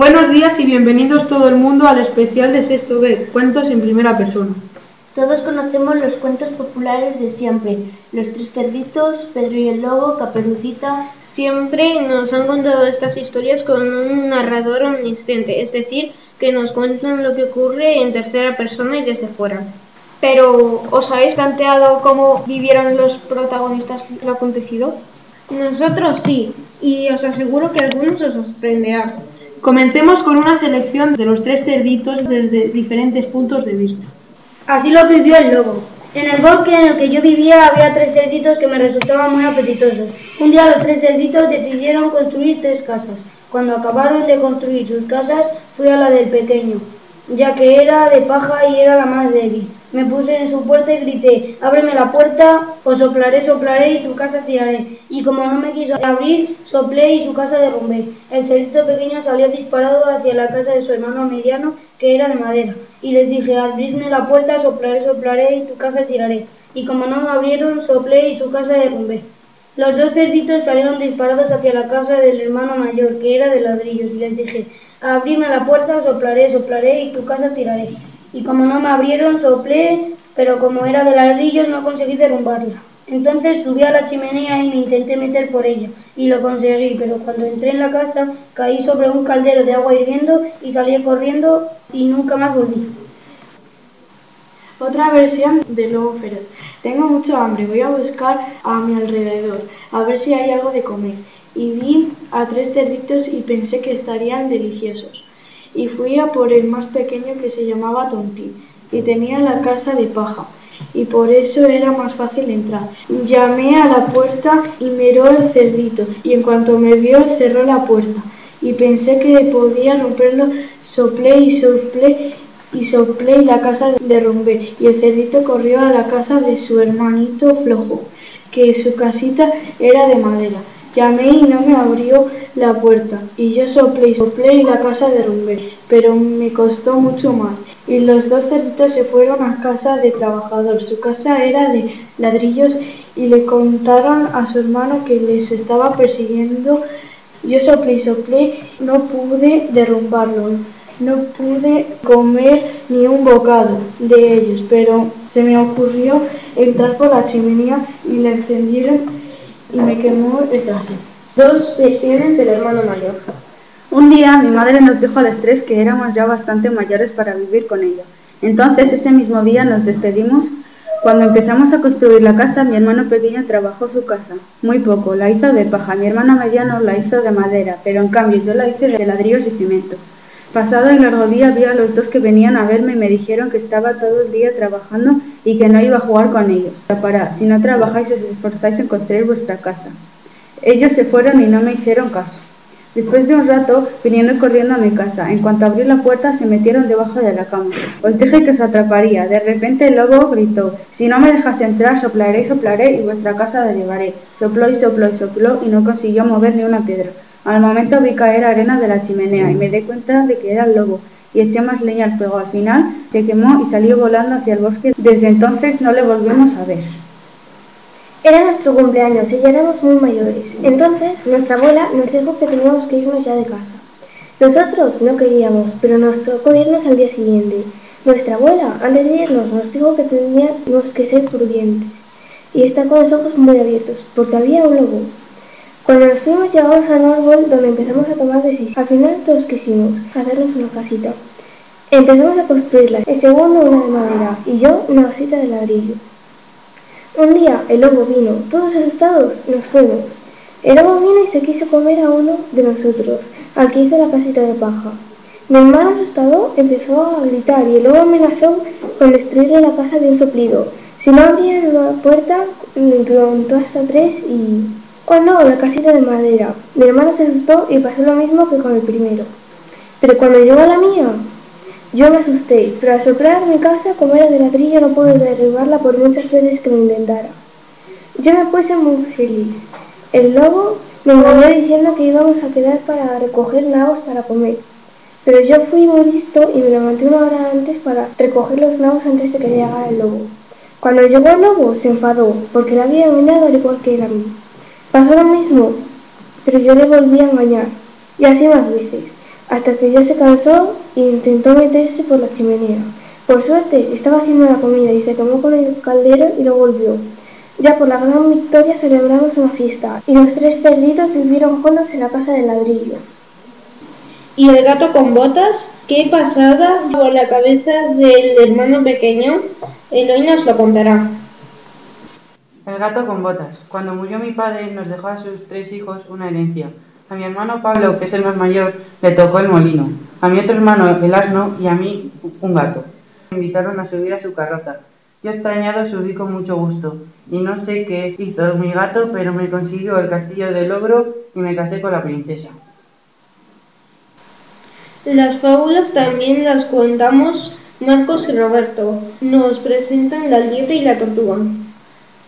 Buenos días y bienvenidos todo el mundo al especial de Sexto B, cuentos en primera persona. Todos conocemos los cuentos populares de siempre, Los Tres Cerditos, Pedro y el Lobo, Caperucita. Siempre nos han contado estas historias con un narrador omnisciente, es decir, que nos cuentan lo que ocurre en tercera persona y desde fuera. Pero, ¿os habéis planteado cómo vivieron los protagonistas lo acontecido? Nosotros sí, y os aseguro que algunos os sorprenderá. Comencemos con una selección de los tres cerditos desde diferentes puntos de vista. Así lo vivió el lobo. En el bosque en el que yo vivía había tres cerditos que me resultaban muy apetitosos. Un día los tres cerditos decidieron construir tres casas. Cuando acabaron de construir sus casas, fui a la del pequeño, ya que era de paja y era la más débil. Me puse en su puerta y grité, ábreme la puerta, o soplaré, soplaré y tu casa tiraré. Y como no me quiso abrir, soplé y su casa derrumbé. El cerdito pequeño salió disparado hacia la casa de su hermano mediano, que era de madera. Y les dije, abridme la puerta, soplaré, soplaré y tu casa tiraré. Y como no me abrieron, soplé y su casa derrumbé. Los dos cerditos salieron disparados hacia la casa del hermano mayor, que era de ladrillos, y les dije, abridme la puerta, soplaré, soplaré y tu casa tiraré y como no me abrieron soplé, pero como era de ladrillos no conseguí derrumbarla. Entonces subí a la chimenea y me intenté meter por ella, y lo conseguí, pero cuando entré en la casa caí sobre un caldero de agua hirviendo y salí corriendo y nunca más volví. Otra versión de Lobo Feroz. Tengo mucho hambre, voy a buscar a mi alrededor, a ver si hay algo de comer. Y vi a tres cerditos y pensé que estarían deliciosos y fui a por el más pequeño que se llamaba Tontín y tenía la casa de paja y por eso era más fácil entrar. Llamé a la puerta y miró el cerdito y en cuanto me vio cerró la puerta y pensé que podía romperlo, soplé y soplé y soplé y la casa derrumbé y el cerdito corrió a la casa de su hermanito flojo, que su casita era de madera. Llamé y no me abrió la puerta, y yo soplé y soplé y la casa derrumbé, pero me costó mucho más. Y los dos cerditos se fueron a casa de trabajador. Su casa era de ladrillos y le contaron a su hermano que les estaba persiguiendo. Yo soplé y soplé, no pude derrumbarlo, no pude comer ni un bocado de ellos, pero se me ocurrió entrar por la chimenea y la encendieron y me quemó el traje. Dos versiones del hermano mayor. Un día mi madre nos dijo a las tres que éramos ya bastante mayores para vivir con ella. Entonces ese mismo día nos despedimos. Cuando empezamos a construir la casa, mi hermano pequeño trabajó su casa. Muy poco, la hizo de paja. Mi hermano mediano la hizo de madera, pero en cambio yo la hice de ladrillos y cemento. Pasado el largo día vi a los dos que venían a verme y me dijeron que estaba todo el día trabajando y que no iba a jugar con ellos. Para, si no trabajáis os esforzáis en construir vuestra casa. Ellos se fueron y no me hicieron caso. Después de un rato, vinieron corriendo a mi casa. En cuanto abrí la puerta, se metieron debajo de la cama. Os dije que os atraparía. De repente el lobo gritó, si no me dejas entrar, soplaré y soplaré y vuestra casa la llevaré. Sopló y sopló y sopló y no consiguió mover ni una piedra. Al momento vi caer arena de la chimenea y me di cuenta de que era el lobo y eché más leña al fuego. Al final se quemó y salió volando hacia el bosque. Desde entonces no le volvimos a ver. Era nuestro cumpleaños y ya éramos muy mayores. Entonces nuestra abuela nos dijo que teníamos que irnos ya de casa. Nosotros no queríamos, pero nos tocó irnos al día siguiente. Nuestra abuela, antes de irnos, nos dijo que teníamos que ser prudentes y estar con los ojos muy abiertos, porque había un lobo. Cuando nos fuimos llegamos a árbol donde empezamos a tomar decisiones. Al final todos quisimos hacernos una casita. Empezamos a construirla, el segundo una de madera y yo una casita de ladrillo. Un día el lobo vino, todos asustados nos fuimos. El lobo vino y se quiso comer a uno de nosotros, al que hizo la casita de paja. Mi hermano asustado empezó a gritar y el lobo amenazó con destruirle la casa de un soplido. Si no abrían la puerta, me preguntó hasta tres y Oh no, la casita de madera. Mi hermano se asustó y pasó lo mismo que con el primero. Pero cuando llegó la mía, yo me asusté, pero al soplar mi casa, como era de ladrillo, no pude derribarla por muchas veces que lo intentara. Yo me puse muy feliz. El lobo me engañó diciendo que íbamos a quedar para recoger nabos para comer. Pero yo fui muy listo y me levanté una hora antes para recoger los nabos antes de que llegara el lobo. Cuando llegó el lobo se enfadó porque le había engañado al igual que él a mí. Pasó lo mismo, pero yo le volví a engañar, y así más veces. hasta que ya se cansó e intentó meterse por la chimenea. Por suerte, estaba haciendo la comida y se quemó con el caldero y no volvió. Ya por la gran victoria celebramos una fiesta y los tres cerditos vivieron juntos en la casa de ladrillo. ¿Y el gato con botas? ¿Qué pasada por la cabeza del hermano pequeño? Eloy nos lo contará. El gato con botas. Cuando murió mi padre nos dejó a sus tres hijos una herencia. A mi hermano Pablo, que es el más mayor, le tocó el molino. A mi otro hermano el asno y a mí un gato. Me invitaron a subir a su carroza. Yo extrañado subí con mucho gusto y no sé qué hizo mi gato, pero me consiguió el castillo del ogro y me casé con la princesa. Las fábulas también las contamos Marcos y Roberto. Nos presentan la liebre y la tortuga.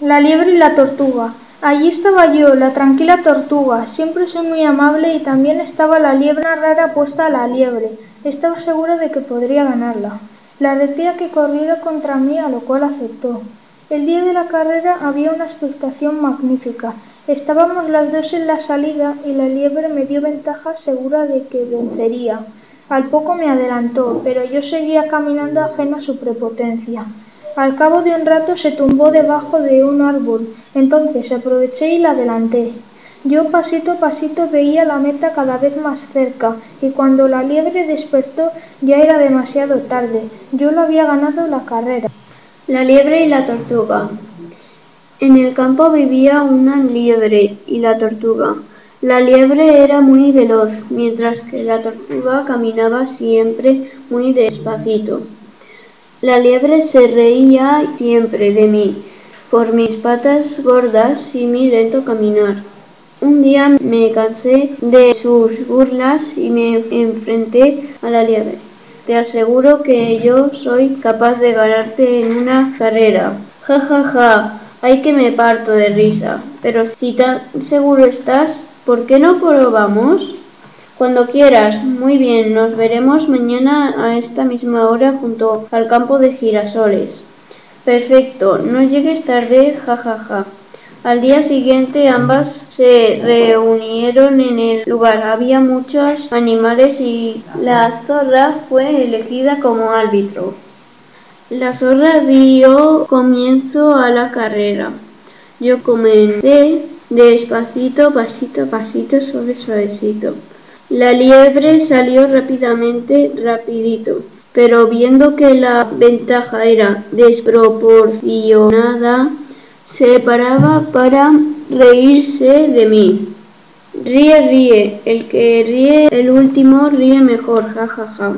La liebre y la tortuga. Allí estaba yo, la tranquila tortuga. Siempre soy muy amable y también estaba la liebre rara puesta a la liebre. Estaba segura de que podría ganarla. La retía que corriera contra mí, a lo cual aceptó. El día de la carrera había una expectación magnífica. Estábamos las dos en la salida y la liebre me dio ventaja segura de que vencería. Al poco me adelantó, pero yo seguía caminando ajena a su prepotencia. Al cabo de un rato se tumbó debajo de un árbol, entonces aproveché y la adelanté. Yo pasito a pasito veía la meta cada vez más cerca, y cuando la liebre despertó ya era demasiado tarde. Yo lo había ganado la carrera. La liebre y la tortuga. En el campo vivía una liebre y la tortuga. La liebre era muy veloz, mientras que la tortuga caminaba siempre muy despacito. La liebre se reía siempre de mí, por mis patas gordas y mi lento caminar. Un día me cansé de sus burlas y me enfrenté a la liebre. Te aseguro que yo soy capaz de ganarte en una carrera. Ja, ja, ja. Hay que me parto de risa. Pero si tan seguro estás, ¿Por qué no probamos? Cuando quieras. Muy bien, nos veremos mañana a esta misma hora junto al campo de girasoles. Perfecto, no llegues tarde, jajaja. Ja, ja. Al día siguiente ambas se reunieron en el lugar. Había muchos animales y la zorra fue elegida como árbitro. La zorra dio comienzo a la carrera. Yo comencé despacito, pasito a pasito, suave, suavecito. La liebre salió rápidamente, rapidito, pero viendo que la ventaja era desproporcionada, se paraba para reírse de mí. Ríe, ríe, el que ríe el último ríe mejor, jajaja. Ja, ja.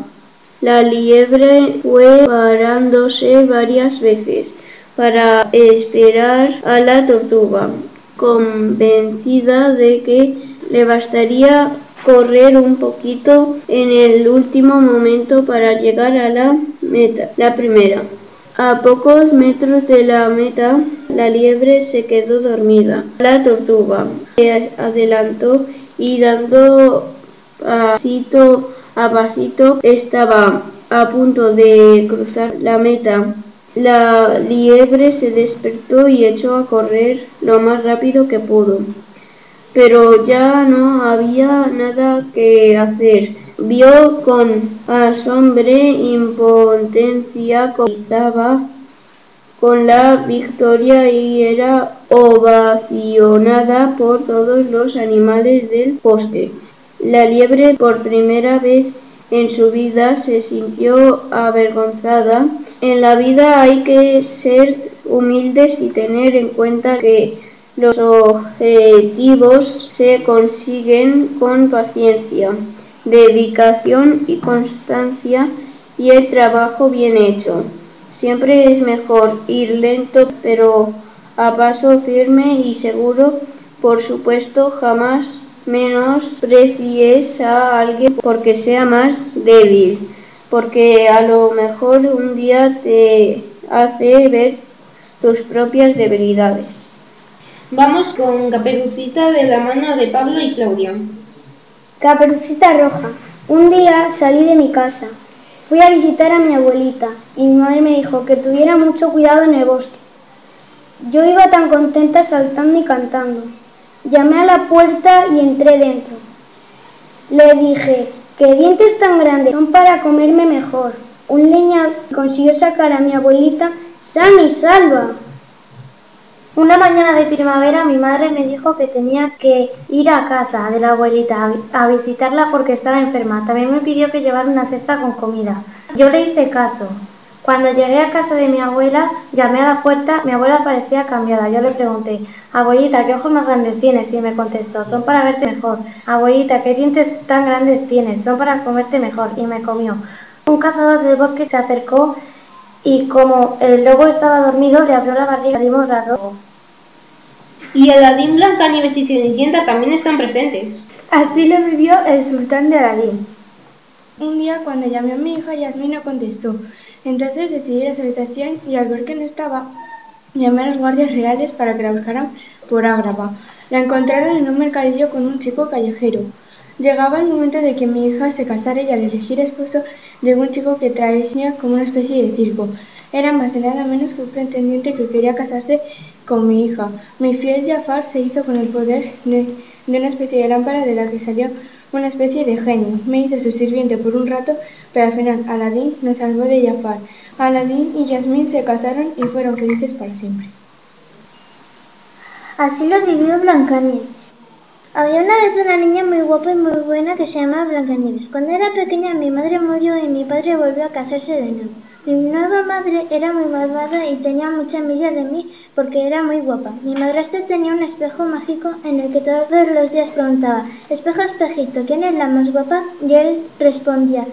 La liebre fue parándose varias veces para esperar a la tortuga convencida de que le bastaría correr un poquito en el último momento para llegar a la meta, la primera. A pocos metros de la meta, la liebre se quedó dormida. La tortuga se adelantó y dando pasito a pasito estaba a punto de cruzar la meta. La liebre se despertó y echó a correr lo más rápido que pudo. Pero ya no había nada que hacer. Vio con asombro impotencia comenzaba con la victoria y era ovacionada por todos los animales del bosque. La liebre por primera vez en su vida se sintió avergonzada. En la vida hay que ser humildes y tener en cuenta que los objetivos se consiguen con paciencia, dedicación y constancia y el trabajo bien hecho. Siempre es mejor ir lento pero a paso firme y seguro. Por supuesto, jamás menosprecies a alguien porque sea más débil, porque a lo mejor un día te hace ver tus propias debilidades. Vamos con Caperucita de la mano de Pablo y Claudia. Caperucita Roja. Un día salí de mi casa. Fui a visitar a mi abuelita y mi madre me dijo que tuviera mucho cuidado en el bosque. Yo iba tan contenta saltando y cantando. Llamé a la puerta y entré dentro. Le dije, ¡Qué dientes tan grandes! Son para comerme mejor. Un leñador consiguió sacar a mi abuelita sana y salva. Una mañana de primavera mi madre me dijo que tenía que ir a casa de la abuelita a visitarla porque estaba enferma. También me pidió que llevara una cesta con comida. Yo le hice caso. Cuando llegué a casa de mi abuela, llamé a la puerta, mi abuela parecía cambiada. Yo le pregunté, abuelita, ¿qué ojos más grandes tienes? Y me contestó, son para verte mejor. Abuelita, ¿qué dientes tan grandes tienes? Son para comerte mejor. Y me comió. Un cazador del bosque se acercó y como el lobo estaba dormido, le abrió la barriga y dimos la Y Aladín, Blancanieves y Cenicienta también están presentes. Así lo vivió el sultán de Aladín. Un día cuando llamé a mi hija, Yasmín no contestó. Entonces decidí ir a su habitación y al ver que no estaba, llamé a los guardias reales para que la buscaran por Ágrava. La encontraron en un mercadillo con un chico callejero. Llegaba el momento de que mi hija se casara y al elegir esposo llegó un chico que traía como una especie de circo. Era más y nada menos que un pretendiente que quería casarse con mi hija. Mi fiel Jafar se hizo con el poder de, de una especie de lámpara de la que salió una especie de genio. Me hizo su sirviente por un rato, pero al final Aladín nos salvó de Jafar. Aladín y Yasmín se casaron y fueron felices para siempre. Así lo vivió Blancanieves. Había una vez una niña muy guapa y muy buena que se llamaba Blancanieves. Cuando era pequeña mi madre murió y mi padre volvió a casarse de nuevo. Mi nueva madre era muy malvada y tenía mucha envidia de mí porque era muy guapa. Mi madrastra tenía un espejo mágico en el que todos los días preguntaba, espejo, espejito, ¿quién es la más guapa? Y él respondía,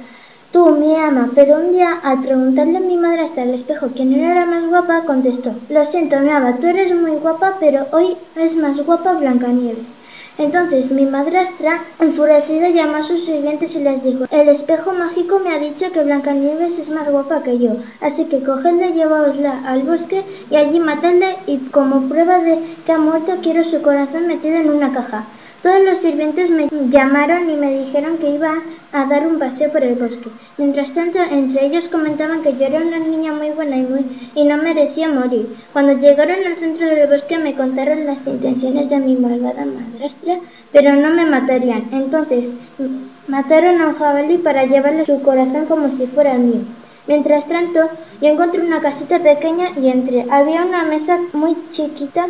tú, mi ama. Pero un día, al preguntarle a mi madrastra al espejo quién era la más guapa, contestó, lo siento, mi ama, tú eres muy guapa, pero hoy es más guapa Blancanieves. Entonces mi madrastra, enfurecida, llamó a sus sirvientes y les dijo, el espejo mágico me ha dicho que Blancanieves es más guapa que yo, así que cogedla llevaosla al bosque y allí matadla y como prueba de que ha muerto quiero su corazón metido en una caja. Todos los sirvientes me llamaron y me dijeron que iba a dar un paseo por el bosque. Mientras tanto, entre ellos comentaban que yo era una niña muy buena y, no merecía morir. Cuando llegaron al centro del bosque me contaron las intenciones de mi malvada madrastra, pero no me matarían. Entonces, mataron a un jabalí para llevarle su corazón como si fuera mío. Mientras tanto, yo encontré una casita pequeña y entré. Había una mesa muy chiquita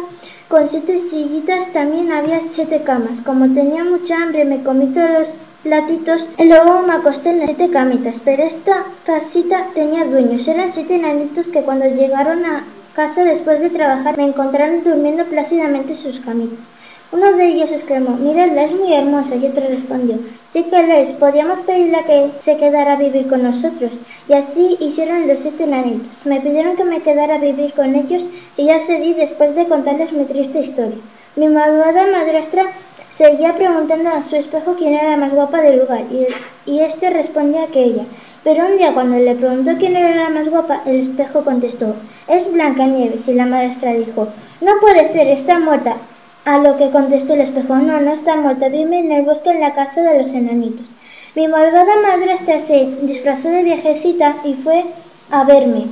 con siete sillitas, también había siete camas. Como tenía mucha hambre, me comí todos los platitos y luego me acosté en las siete camitas. Pero esta casita tenía dueños. Eran siete enanitos que cuando llegaron a casa después de trabajar me encontraron durmiendo plácidamente en sus camitas. Uno de ellos exclamó, miradla, es muy hermosa, y otro respondió, sí que lo es, podíamos pedirle que se quedara a vivir con nosotros. Y así hicieron los siete enanitos. Me pidieron que me quedara a vivir con ellos y yo cedí después de contarles mi triste historia. Mi malvada madrastra seguía preguntando a su espejo quién era la más guapa del lugar y, y este respondía que ella. Pero un día cuando le preguntó quién era la más guapa, el espejo contestó, es Blancanieves y la madrastra dijo, no puede ser, está muerta. A lo que contestó el espejo, no, no está muerta, vive en el bosque en la casa de los enanitos. Mi malvada madrastra se disfrazó de viejecita y fue a verme.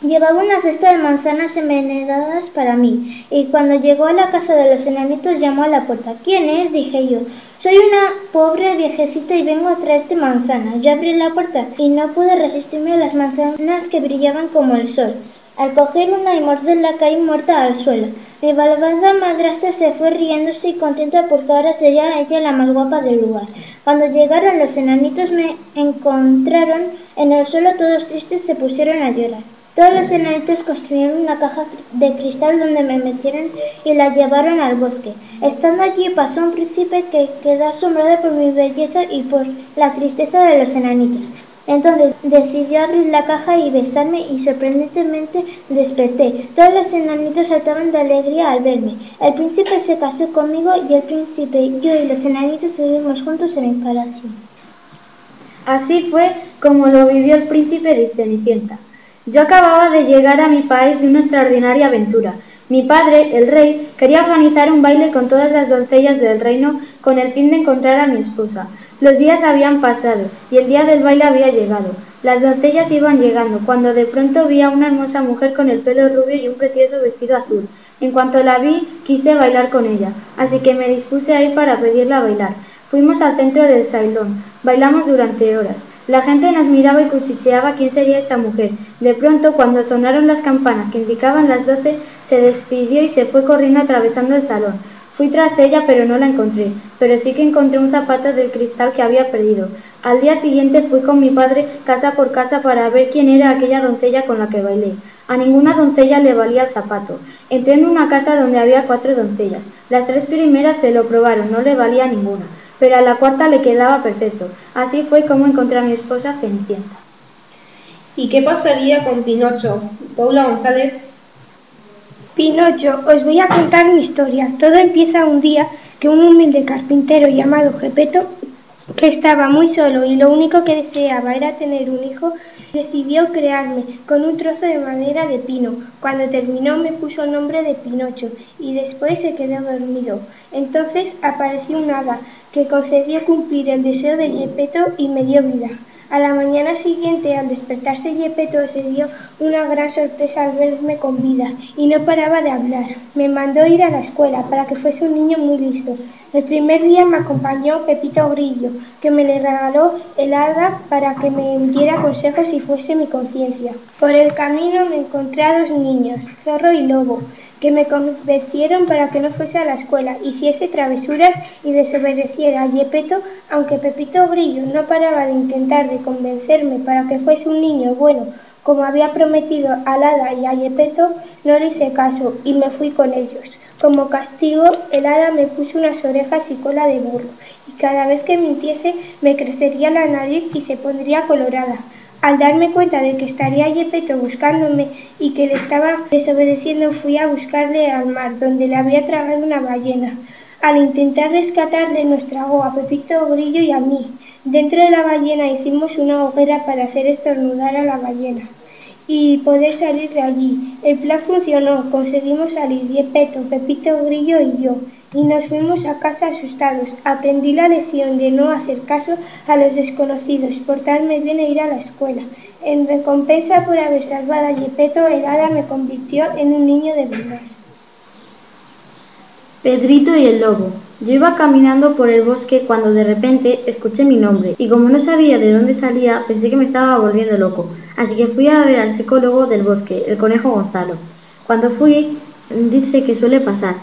Llevaba una cesta de manzanas envenenadas para mí, y cuando llegó a la casa de los enanitos llamó a la puerta. ¿Quién es? dije yo. Soy una pobre viejecita y vengo a traerte manzanas. Yo abrí la puerta y no pude resistirme a las manzanas que brillaban como el sol. Al coger una y morderla caí muerta al suelo. Mi malvada madrastra se fue riéndose y contenta porque ahora sería ella la más guapa del lugar. Cuando llegaron los enanitos me encontraron en el suelo todos tristes se pusieron a llorar. Todos los enanitos construyeron una caja de cristal donde me metieron y la llevaron al bosque. Estando allí pasó un príncipe que quedó asombrado por mi belleza y por la tristeza de los enanitos. Entonces decidió abrir la caja y besarme y sorprendentemente desperté. Todos los enanitos saltaban de alegría al verme. El príncipe se casó conmigo y el príncipe, yo y los enanitos vivimos juntos en el palacio. Así fue como lo vivió el príncipe de Cenicienta. Yo acababa de llegar a mi país de una extraordinaria aventura. Mi padre, el rey, quería organizar un baile con todas las doncellas del reino con el fin de encontrar a mi esposa. Los días habían pasado y el día del baile había llegado. Las doncellas iban llegando, cuando de pronto vi a una hermosa mujer con el pelo rubio y un precioso vestido azul. En cuanto la vi, quise bailar con ella, así que me dispuse a ir para pedirla a bailar. Fuimos al centro del salón. Bailamos durante horas. La gente nos miraba y cuchicheaba quién sería esa mujer. De pronto, cuando sonaron las campanas que indicaban las doce, se despidió y se fue corriendo atravesando el salón. Fui tras ella, pero no la encontré. Pero sí que encontré un zapato del cristal que había perdido. Al día siguiente fui con mi padre casa por casa para ver quién era aquella doncella con la que bailé. A ninguna doncella le valía el zapato. Entré en una casa donde había cuatro doncellas. Las tres primeras se lo probaron, no le valía ninguna, pero a la cuarta le quedaba perfecto. Así fue como encontré a mi esposa Cenicienta. ¿Y qué pasaría con Pinocho? Paula González. Pinocho, os voy a contar mi historia. Todo empieza un día que un humilde carpintero llamado Gepeto, que estaba muy solo y lo único que deseaba era tener un hijo, decidió crearme con un trozo de madera de pino. Cuando terminó me puso el nombre de Pinocho y después se quedó dormido. Entonces apareció un hada que concedió cumplir el deseo de Gepeto y me dio vida. A la mañana siguiente, al despertarse Yepeto, se dio una gran sorpresa al verme con vida y no paraba de hablar. Me mandó ir a la escuela para que fuese un niño muy listo. El primer día me acompañó Pepito Grillo, que me le regaló el hada para que me diera consejos y fuese mi conciencia. Por el camino me encontré a dos niños, Zorro y Lobo, que me convencieron para que no fuese a la escuela, hiciese travesuras y desobedeciera a Yepeto, aunque Pepito Grillo no paraba de intentar de convencerme para que fuese un niño bueno, como había prometido a Hada y a Yepeto, no le hice caso y me fui con ellos. Como castigo, el hada me puso unas orejas y cola de burro, y cada vez que mintiese me crecería la nariz y se pondría colorada. Al darme cuenta de que estaría Yepeto buscándome y que le estaba desobedeciendo, fui a buscarle al mar, donde le había tragado una ballena. Al intentar rescatarle, nos tragó a Pepito Grillo y a mí. Dentro de la ballena hicimos una hoguera para hacer estornudar a la ballena y poder salir de allí. El plan funcionó, conseguimos salir Yepeto, Pepito Grillo y yo y nos fuimos a casa asustados. Aprendí la lección de no hacer caso a los desconocidos, portarme bien e ir a la escuela. En recompensa por haber salvado a Yepeto, el hada me convirtió en un niño de verdad. Pedrito y el lobo. Yo iba caminando por el bosque cuando de repente escuché mi nombre y como no sabía de dónde salía pensé que me estaba volviendo loco, así que fui a ver al psicólogo del bosque, el conejo Gonzalo. Cuando fui, dice que suele pasar,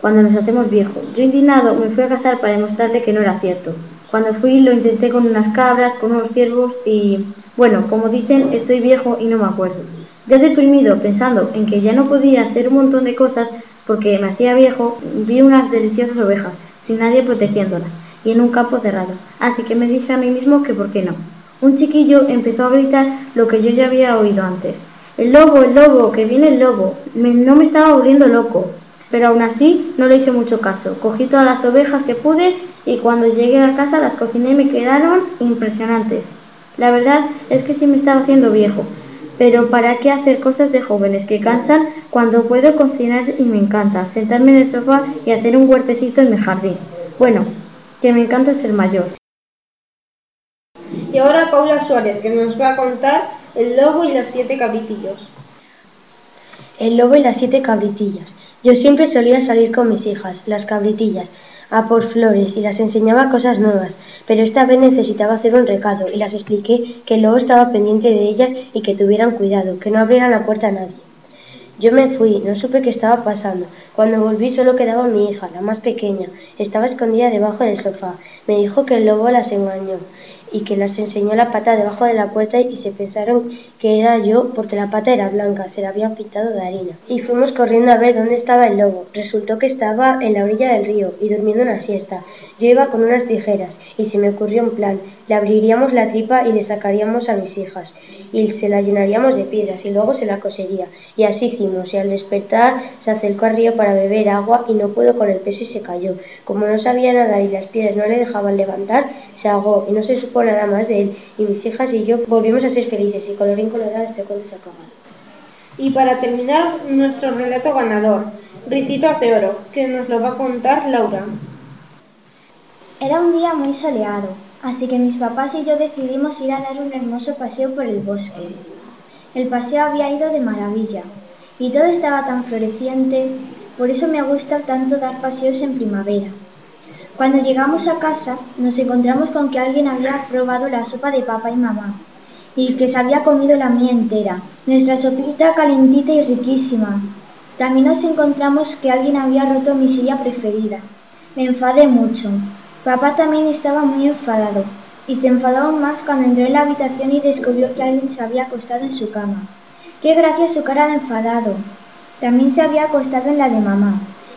cuando nos hacemos viejos. Yo indignado me fui a casar para demostrarle que no era cierto. Cuando fui lo intenté con unas cabras, con unos ciervos y, bueno, como dicen, estoy viejo y no me acuerdo. Ya deprimido, pensando en que ya no podía hacer un montón de cosas porque me hacía viejo, vi unas deliciosas ovejas, sin nadie protegiéndolas, y en un campo cerrado. Así que me dije a mí mismo que por qué no. Un chiquillo empezó a gritar lo que yo ya había oído antes. El lobo, el lobo, que viene el lobo. no me estaba volviendo loco pero aún así no le hice mucho caso. Cogí todas las ovejas que pude y cuando llegué a casa las cociné y me quedaron impresionantes. La verdad es que sí me estaba haciendo viejo, pero ¿para qué hacer cosas de jóvenes que cansan cuando puedo cocinar y me encanta sentarme en el sofá y hacer un huertecito en mi jardín? Bueno, que me encanta ser mayor. Y ahora Paula Suárez, que nos va a contar El lobo y los siete cabritillos. El lobo y las siete cabritillas. Yo siempre solía salir con mis hijas, las cabritillas, a por flores y las enseñaba cosas nuevas, pero esta vez necesitaba hacer un recado y las expliqué que el lobo estaba pendiente de ellas y que tuvieran cuidado, que no abrieran la puerta a nadie. Yo me fui, no supe qué estaba pasando. Cuando volví solo quedaba mi hija, la más pequeña. Estaba escondida debajo del sofá. Me dijo que el lobo las engañó y que las enseñó la pata debajo de la puerta y se pensaron que era yo porque la pata era blanca, se la habían pintado de harina. Y fuimos corriendo a ver dónde estaba el lobo. Resultó que estaba en la orilla del río y durmiendo una siesta. Yo iba con unas tijeras y se me ocurrió un plan. Le abriríamos la tripa y le sacaríamos a mis hijas y se la llenaríamos de piedras y luego se la cosería. Y así hicimos y al despertar se acercó al río para beber agua y no pudo con el peso y se cayó. Como no sabía nadar y las piedras no le dejaban levantar, se ahogó y no se supo nada más de él. Y mis hijas y yo volvimos a ser felices y colorín colorado este cuento se ha acabado. Y para terminar, nuestro relato ganador, Ricitos de Oro, que nos lo va a contar Laura. Era un día muy soleado, así que mis papás y yo decidimos ir a dar un hermoso paseo por el bosque. El paseo había ido de maravilla y todo estaba tan floreciente, por eso me gusta tanto dar paseos en primavera. Cuando llegamos a casa nos encontramos con que alguien había probado la sopa de papá y mamá y que se había comido la mía entera. Nuestra sopita calentita y riquísima. También nos encontramos que alguien había roto mi silla preferida. Me enfadé mucho. Papá también estaba muy enfadado y se enfadó aún más cuando entró en la habitación y descubrió que alguien se había acostado en su cama. Qué gracia su cara de enfadado. También se había acostado en la de mamá.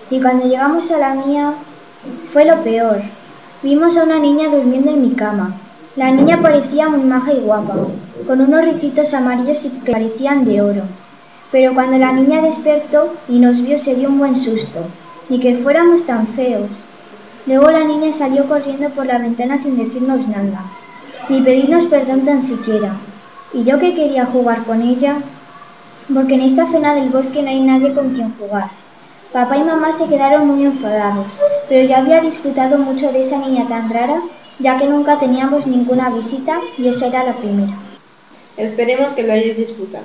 Y cuando llegamos a la mía, fue lo peor. Vimos a una niña durmiendo en mi cama. La niña parecía muy maja y guapa, con unos ricitos amarillos que parecían de oro. Pero cuando la niña despertó y nos vio se dio un buen susto, ni que fuéramos tan feos. Luego la niña salió corriendo por la ventana sin decirnos nada, ni pedirnos perdón tan siquiera. Y yo que quería jugar con ella, porque en esta zona del bosque no hay nadie con quien jugar. Papá y mamá se quedaron muy enfadados, pero yo había disfrutado mucho de esa niña tan rara, ya que nunca teníamos ninguna visita y esa era la primera. Esperemos que lo hayáis disfrutado.